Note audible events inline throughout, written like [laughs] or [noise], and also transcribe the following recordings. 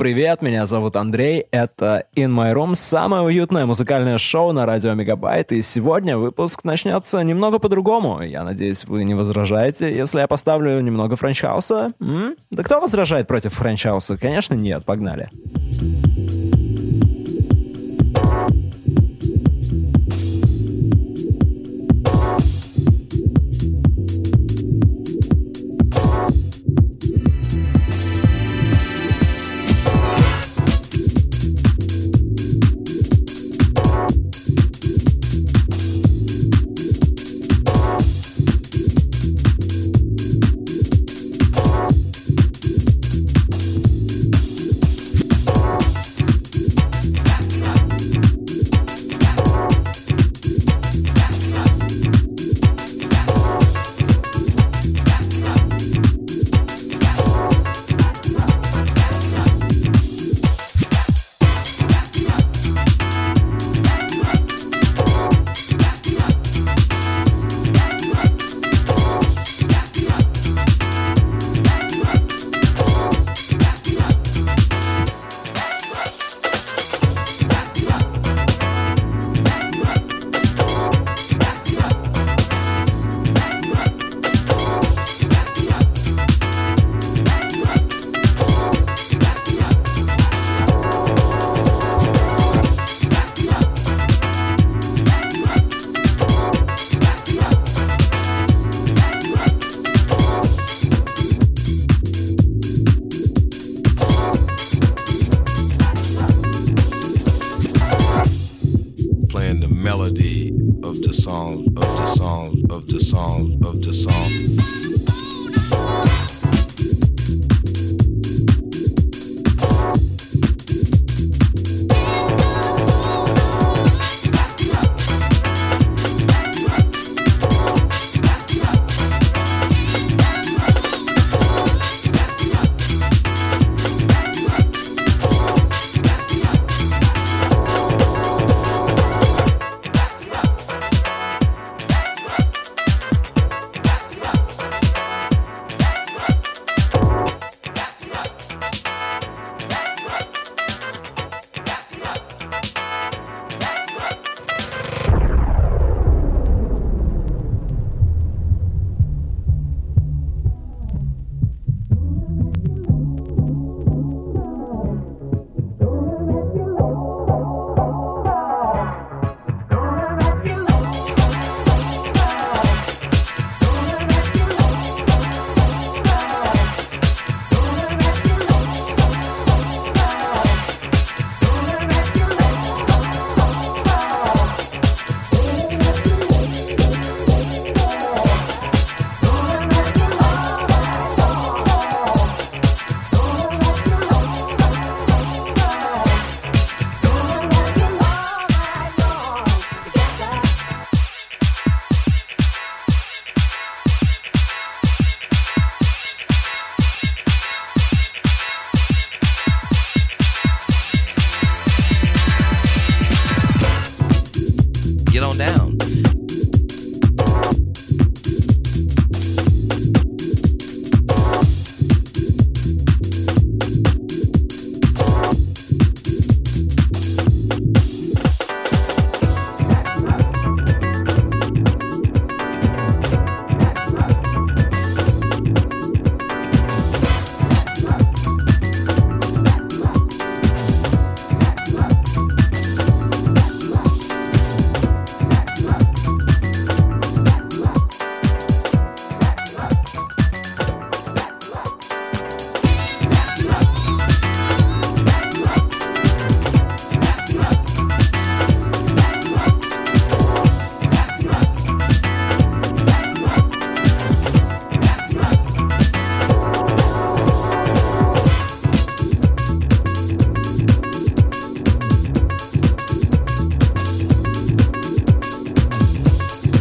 привет, меня зовут Андрей, это In My Room, самое уютное музыкальное шоу на радио Мегабайт, и сегодня выпуск начнется немного по-другому. Я надеюсь, вы не возражаете, если я поставлю немного франчхауса? М? Да кто возражает против франчхауса? Конечно, нет, погнали. Погнали.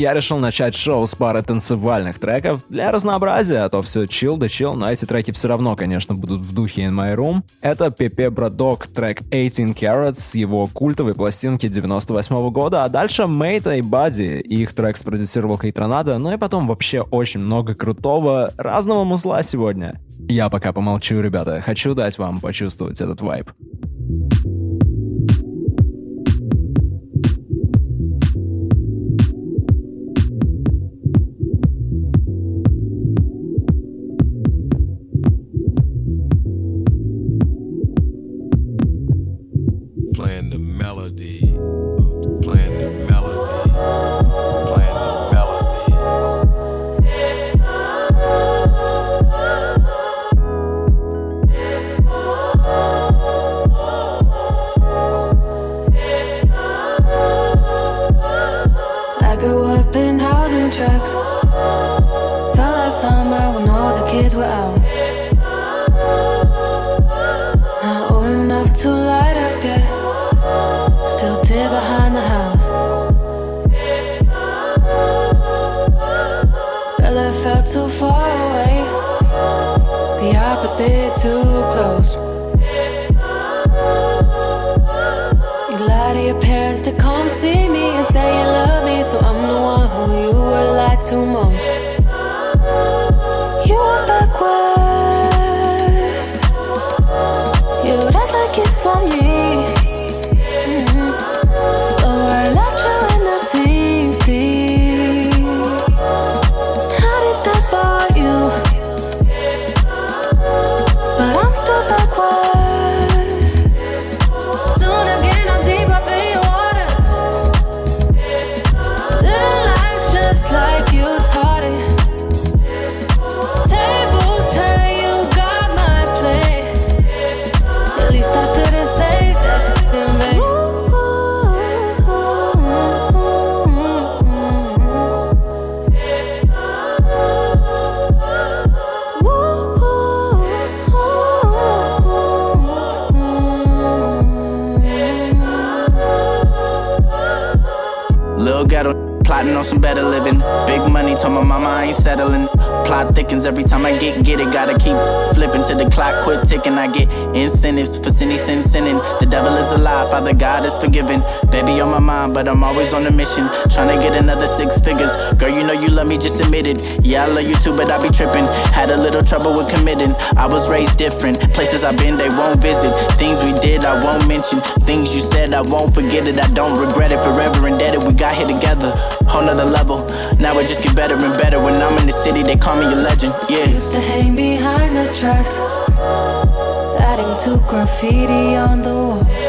Я решил начать шоу с пары танцевальных треков для разнообразия, а то все чил да чил, но эти треки все равно, конечно, будут в духе In My Room. Это Пепе Бродок трек 18 Carrots с его культовой пластинки 98 -го года, а дальше Мейта и Бадди, их трек спродюсировал Кейтронада, ну и потом вообще очень много крутого разного музла сегодня. Я пока помолчу, ребята. Хочу дать вам почувствовать этот вайб. too on some better living. Big money, told my mama I ain't settling. Plot thickens every time I get get it. Gotta keep flipping till the clock quit ticking. I get incentives for sinny sin sinning. The devil is alive, Father God is forgiven. Baby on my mind, but I'm always on a mission. Trying to get another six figures. Girl, you know you love me, just admit it. Yeah, I love you too, but I be tripping. Had a little trouble with committing. I was raised different. Places I've been, they won't visit. Things we did, I won't mention. Things you said, I won't forget it. I don't regret it forever. Indebted, we got here together. Whole nother level. Now it just get better and better. When I'm in the city, they call me a legend. Yeah. Used to hang behind the tracks, adding to graffiti on the walls.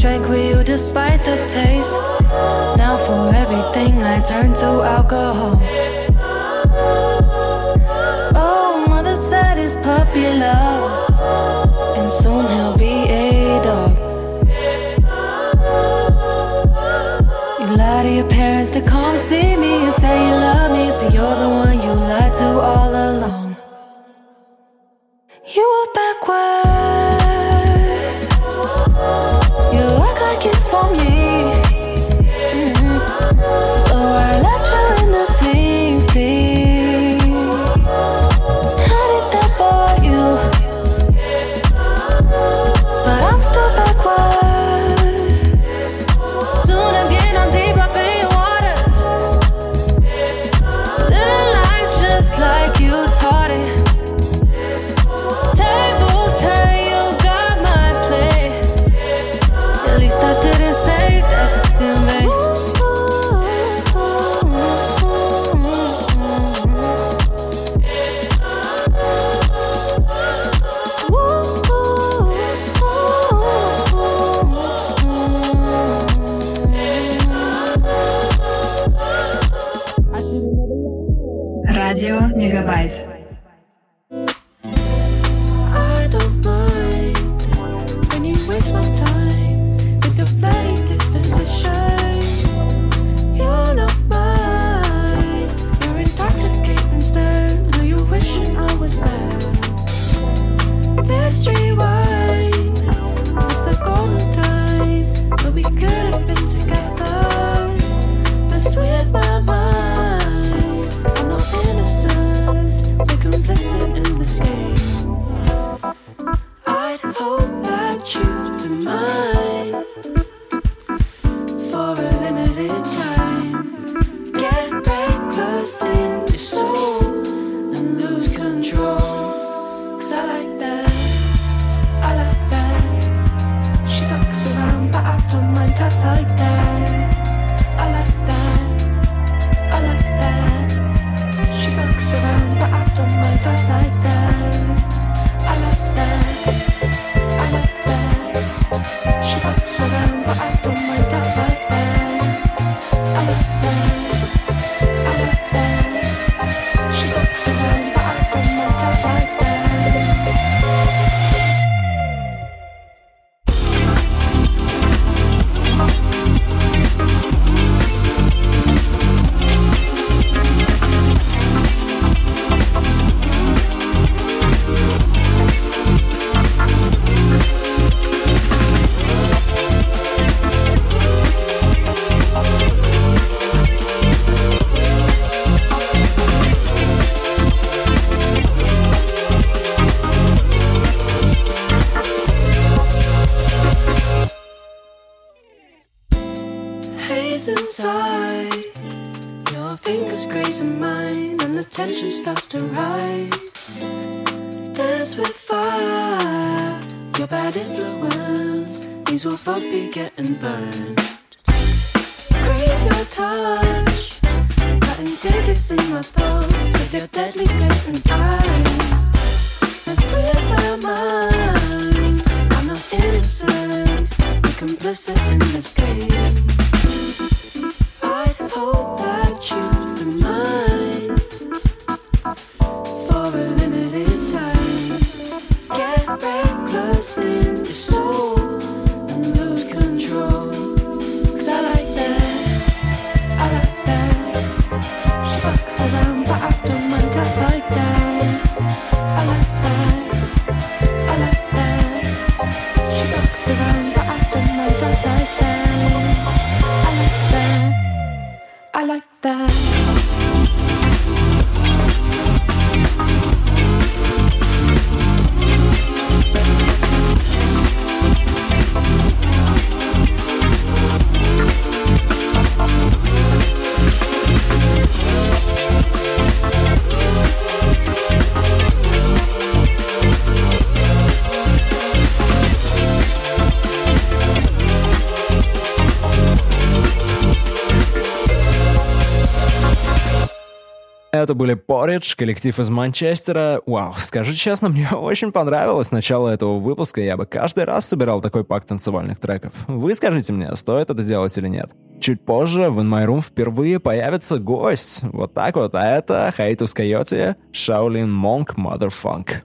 Drank with you despite the taste. Now for everything I turn to alcohol. Oh, mother said he's puppy love, to come see me and say you love me, so you're the one you lied to all along. eyes my mind I'm not innocent You're in I hope that you remind были Porridge, коллектив из Манчестера. Вау, скажу честно, мне [laughs] очень понравилось начало этого выпуска. Я бы каждый раз собирал такой пак танцевальных треков. Вы скажите мне, стоит это делать или нет. Чуть позже в In My Room впервые появится гость. Вот так вот. А это Хайтус Койоти, Шаолин Монк Motherfunk.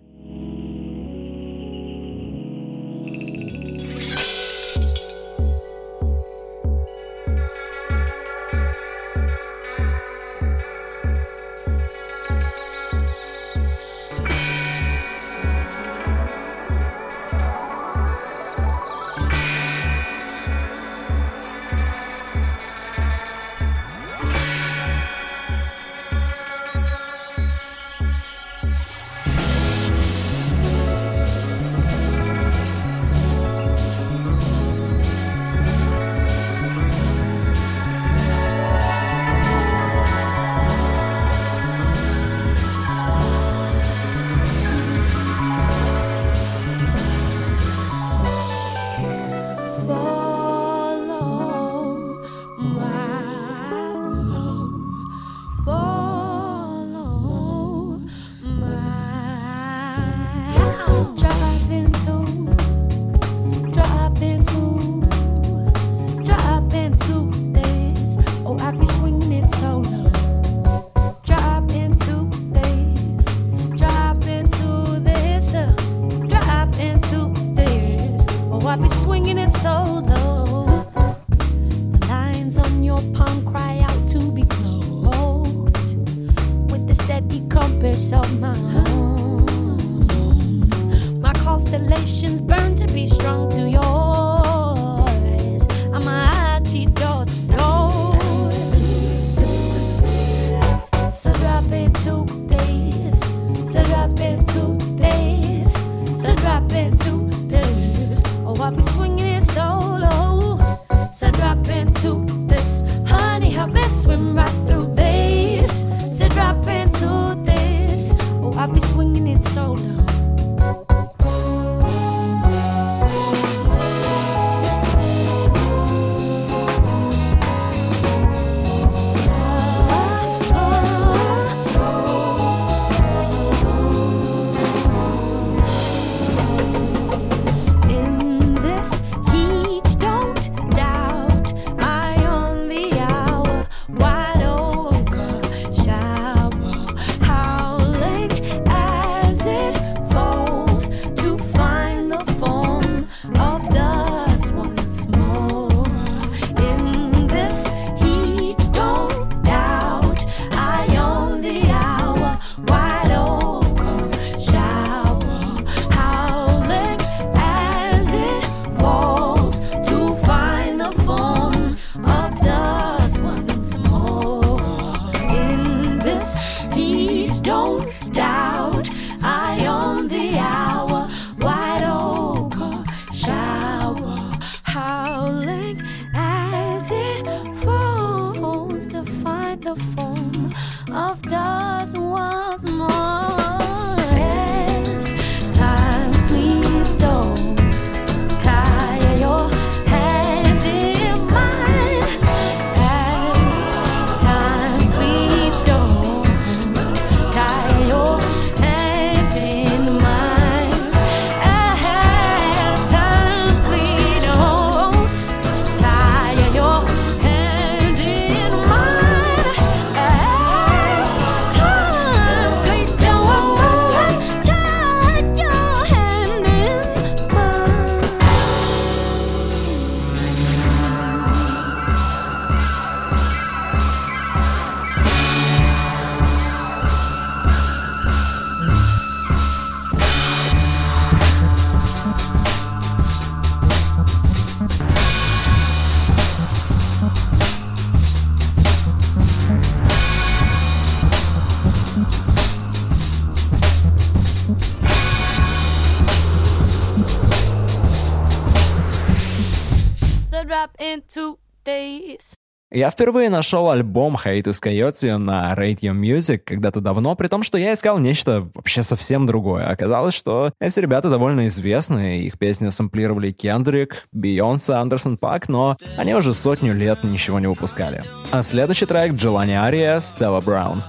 So drop in two days. Я впервые нашел альбом Hiatus Coyote на Radio Music когда-то давно, при том, что я искал нечто вообще совсем другое. Оказалось, что эти ребята довольно известны, их песни сэмплировали Кендрик, Бейонсе, Андерсон Пак, но они уже сотню лет ничего не выпускали. А следующий трек Джелани Ария, Стелла Браун.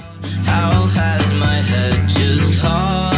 How has my head just hollowed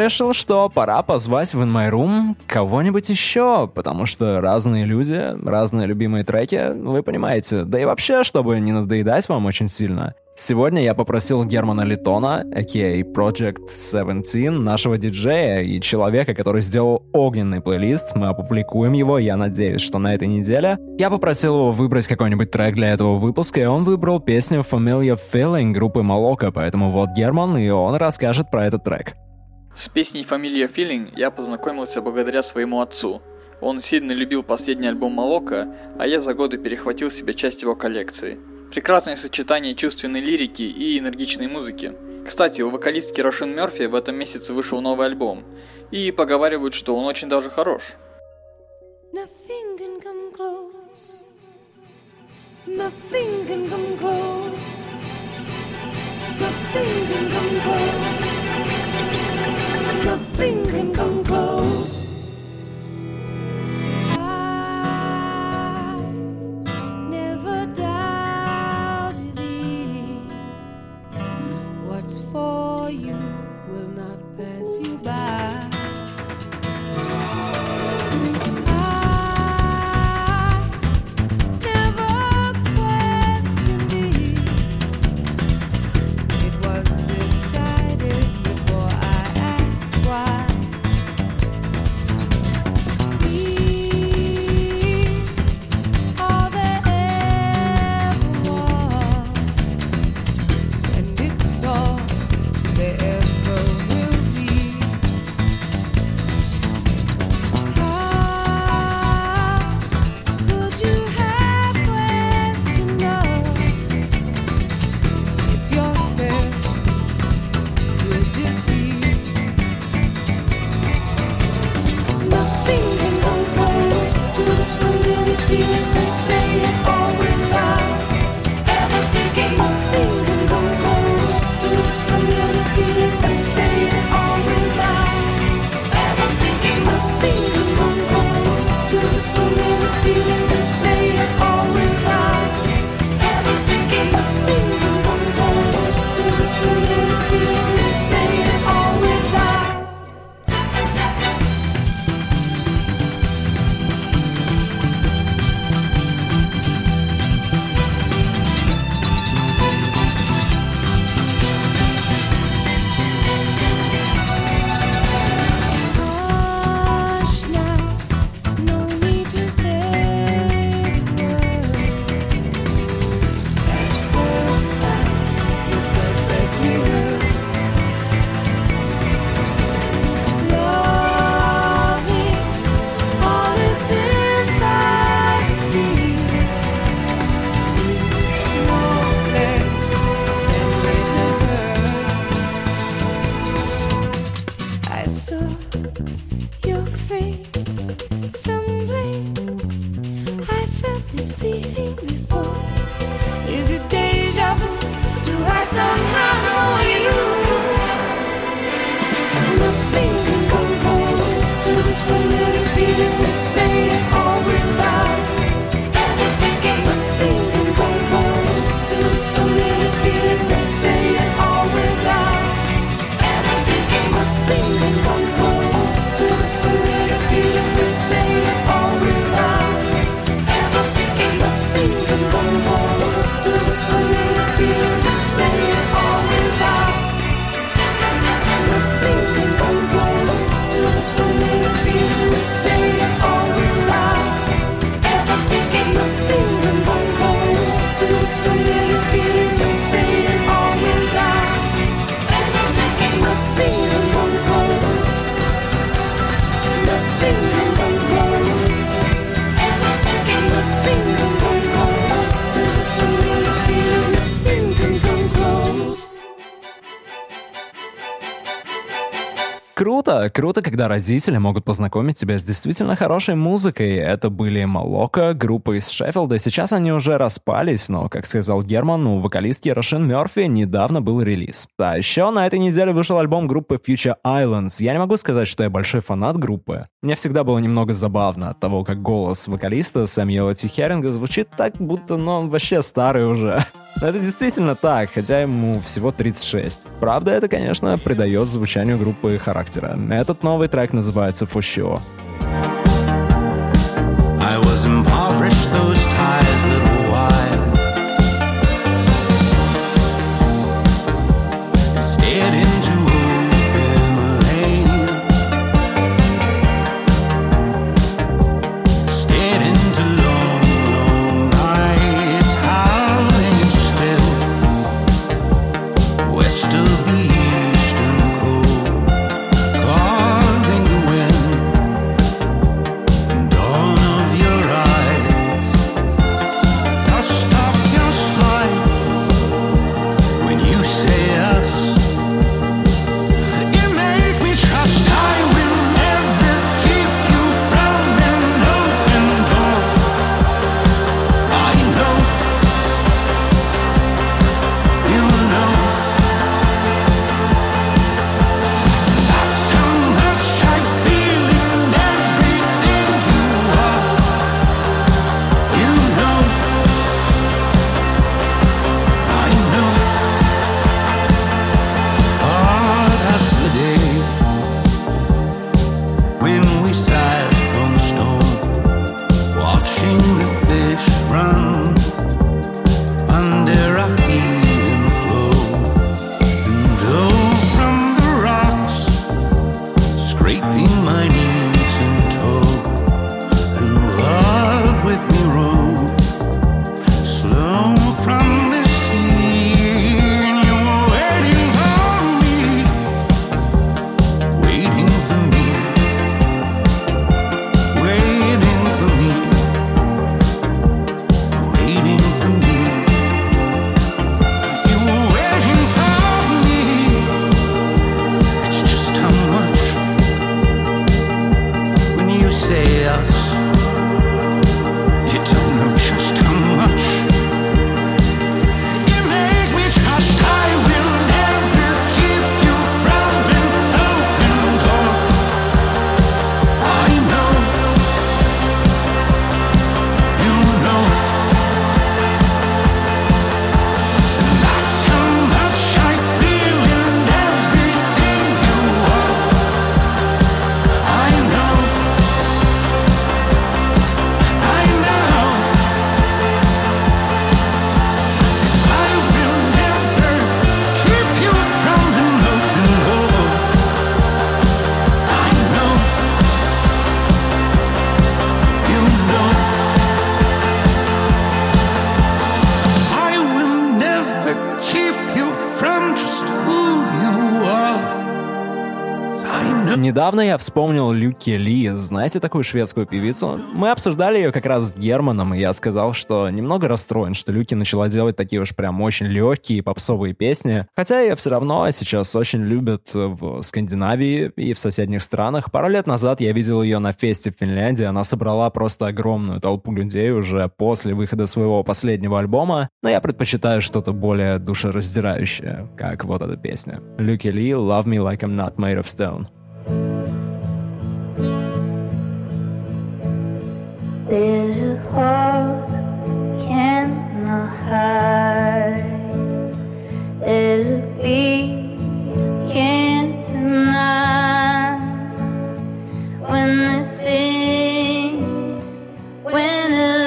решил, что пора позвать в In My Room кого-нибудь еще, потому что разные люди, разные любимые треки, вы понимаете. Да и вообще, чтобы не надоедать вам очень сильно. Сегодня я попросил Германа Литона, а.к.а. Project 17, нашего диджея и человека, который сделал огненный плейлист. Мы опубликуем его, я надеюсь, что на этой неделе. Я попросил его выбрать какой-нибудь трек для этого выпуска, и он выбрал песню Familiar Feeling группы Молока, поэтому вот Герман, и он расскажет про этот трек. С песней Familia Feeling я познакомился благодаря своему отцу. Он сильно любил последний альбом Молока, а я за годы перехватил себе часть его коллекции. Прекрасное сочетание чувственной лирики и энергичной музыки. Кстати, у вокалистки Рошин Мерфи в этом месяце вышел новый альбом, и поговаривают, что он очень даже хорош. Nothing can come close. Nothing can come close. Nothing can come close. круто, когда родители могут познакомить тебя с действительно хорошей музыкой. Это были Молока, группа из Шеффилда. Сейчас они уже распались, но, как сказал Герман, у вокалистки Рошин Мерфи недавно был релиз. А еще на этой неделе вышел альбом группы Future Islands. Я не могу сказать, что я большой фанат группы. Мне всегда было немного забавно от того, как голос вокалиста Самьела Тихеринга звучит так, будто ну, он вообще старый уже. [laughs] Но это действительно так, хотя ему всего 36. Правда, это, конечно, придает звучанию группы характера. Этот новый трек называется «For Sure». Вспомнил Люки Ли. Знаете такую шведскую певицу? Мы обсуждали ее как раз с Германом, и я сказал, что немного расстроен, что Люки начала делать такие уж прям очень легкие попсовые песни. Хотя ее все равно сейчас очень любят в Скандинавии и в соседних странах. Пару лет назад я видел ее на фесте в Финляндии. Она собрала просто огромную толпу людей уже после выхода своего последнего альбома. Но я предпочитаю что-то более душераздирающее, как вот эта песня. Люки Ли «Love Me Like I'm Not Made of Stone». There's a heart cannot hide. There's a beat can't deny. When it sings, when it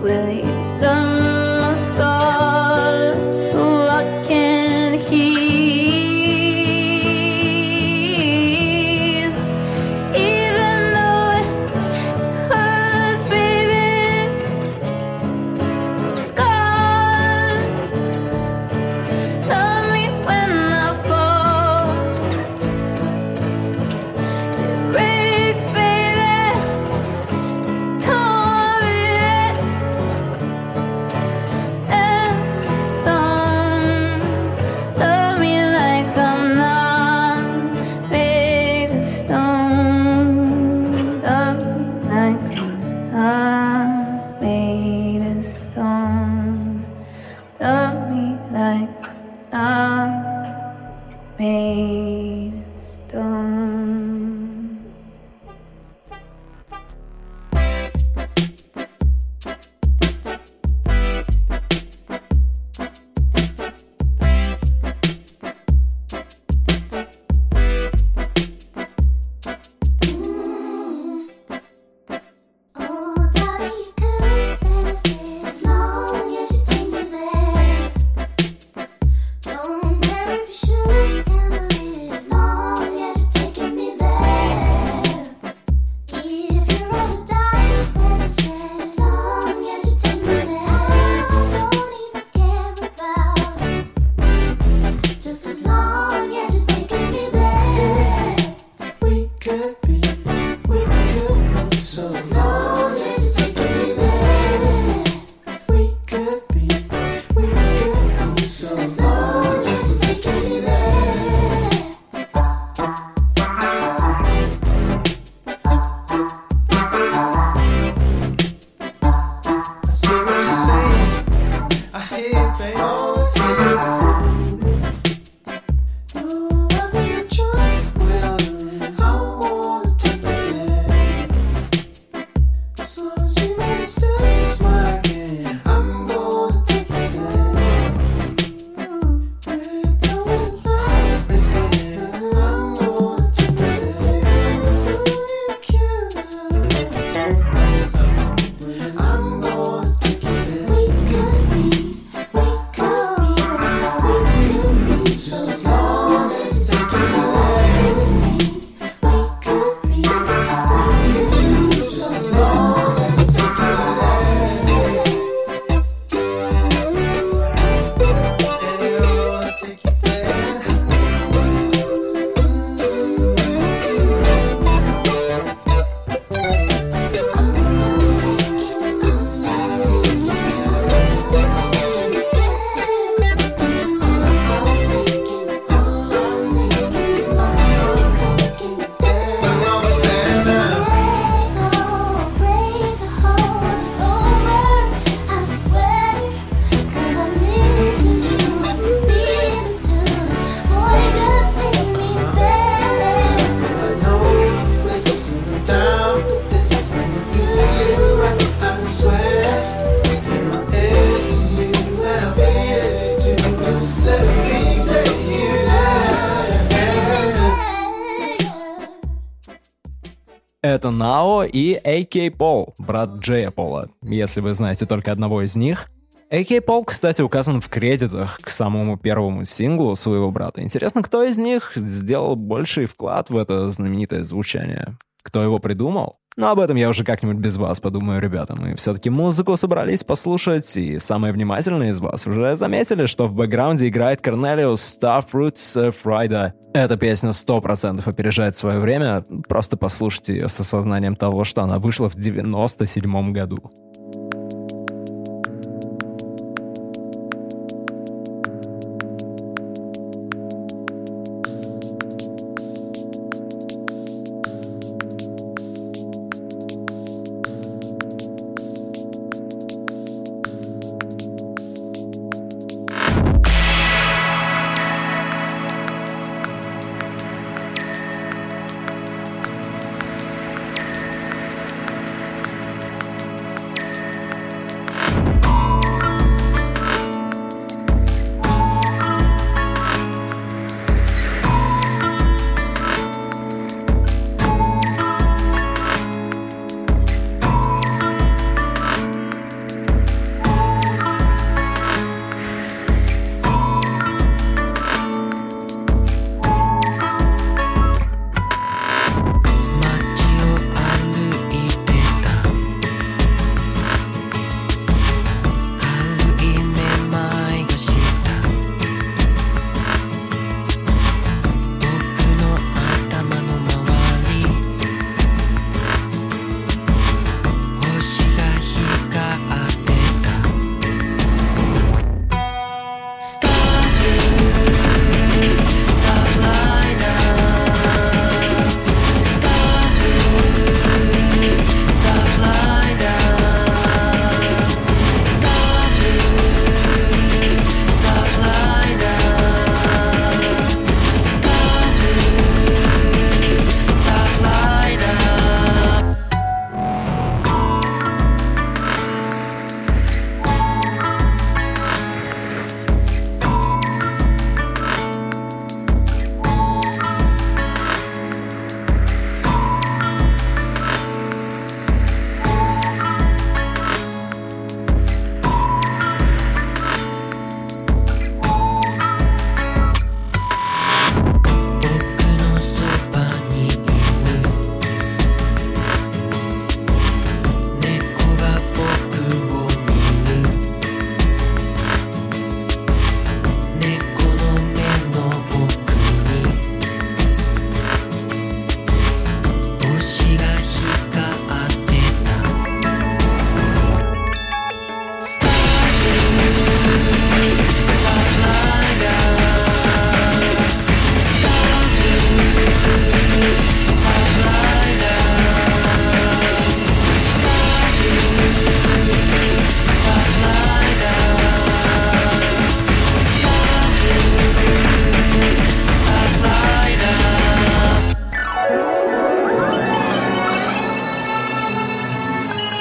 Will you и AK Пол, брат Джея Пола, если вы знаете только одного из них. AK Пол, кстати, указан в кредитах к самому первому синглу своего брата. Интересно, кто из них сделал больший вклад в это знаменитое звучание? Кто его придумал? Но об этом я уже как-нибудь без вас подумаю, ребята. Мы все-таки музыку собрались послушать, и самые внимательные из вас уже заметили, что в бэкграунде играет Корнелиус Starfruits Фрайда. Эта песня 100% опережает свое время, просто послушайте ее с осознанием того, что она вышла в 97 году.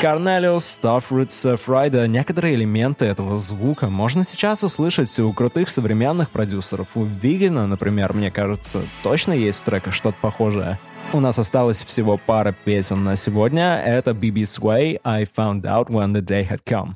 Cornelius Starfruits Фрайда. Некоторые элементы этого звука можно сейчас услышать у крутых современных продюсеров. У Вигена, например, мне кажется, точно есть в треках что-то похожее. У нас осталось всего пара песен на сегодня. Это BB Sway «I Found Out When the Day Had Come».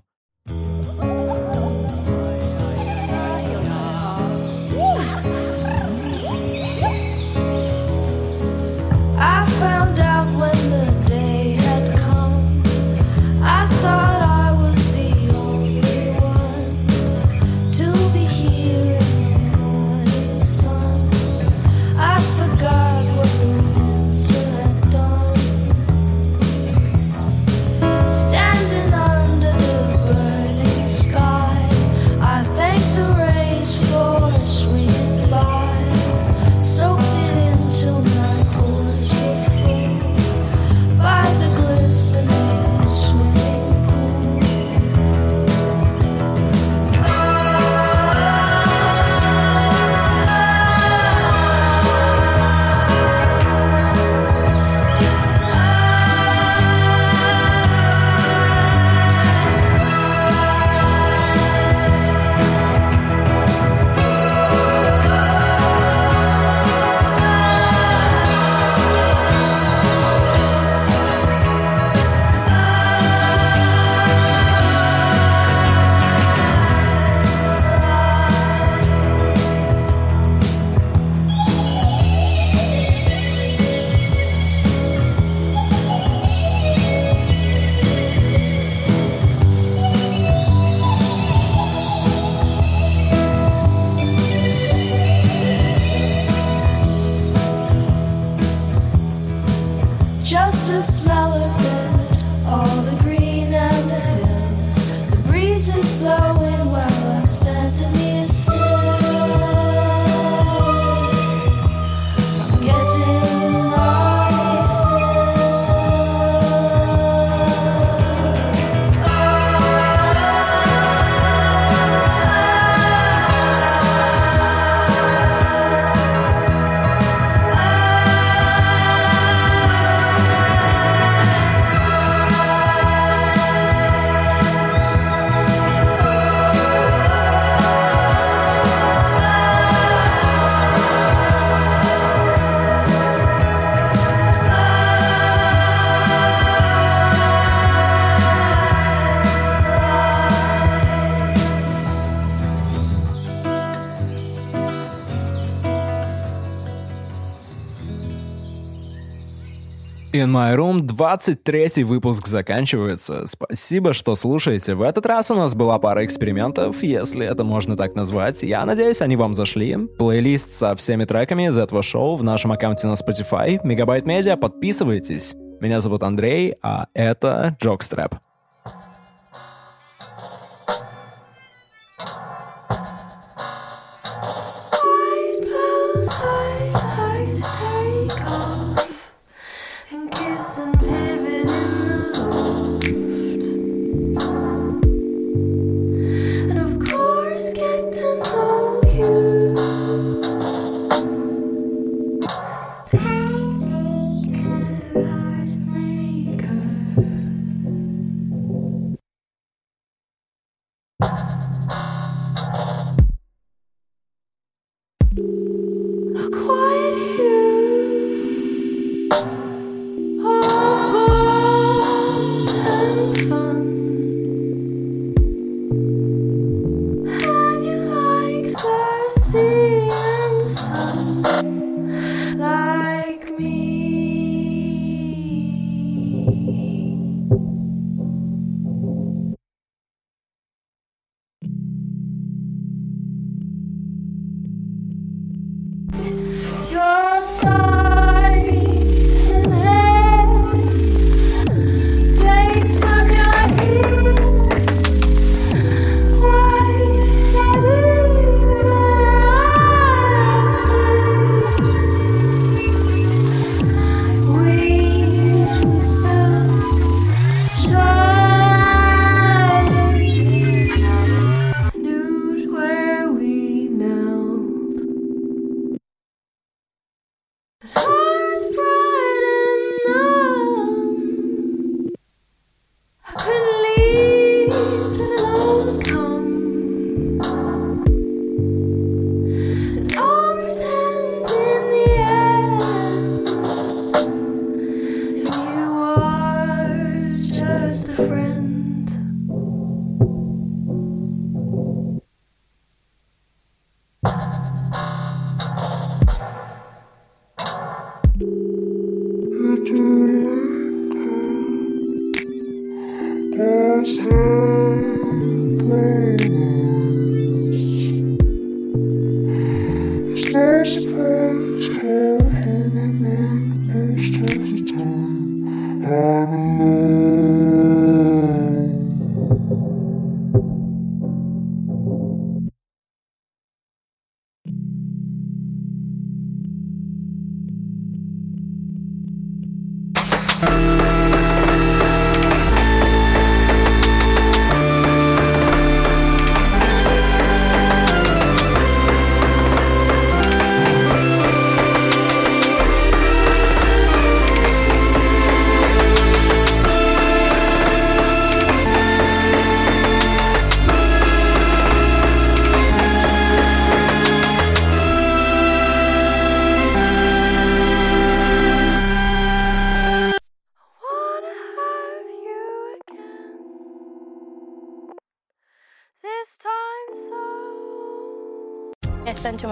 In My Room 23 выпуск заканчивается. Спасибо, что слушаете. В этот раз у нас была пара экспериментов, если это можно так назвать. Я надеюсь, они вам зашли. Плейлист со всеми треками из этого шоу в нашем аккаунте на Spotify. Мегабайт Медиа, подписывайтесь. Меня зовут Андрей, а это Джокстрэп.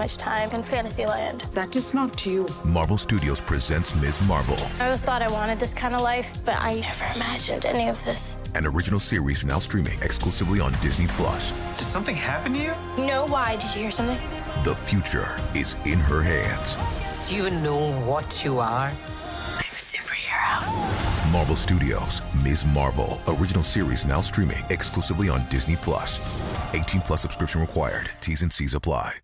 Much time in Fantasyland. That is not you. Marvel Studios presents Ms. Marvel, I always thought I wanted this kind of life, but I never imagined any of this. an original series now streaming exclusively on Disney Plus. Did something happen to you? No, why? Did you hear something? The future is in her hands. Do you know what you are? I'm a superhero. Marvel Studios, Ms. Marvel, original series now streaming exclusively on Disney Plus. 18 plus subscription required. T's and C's apply.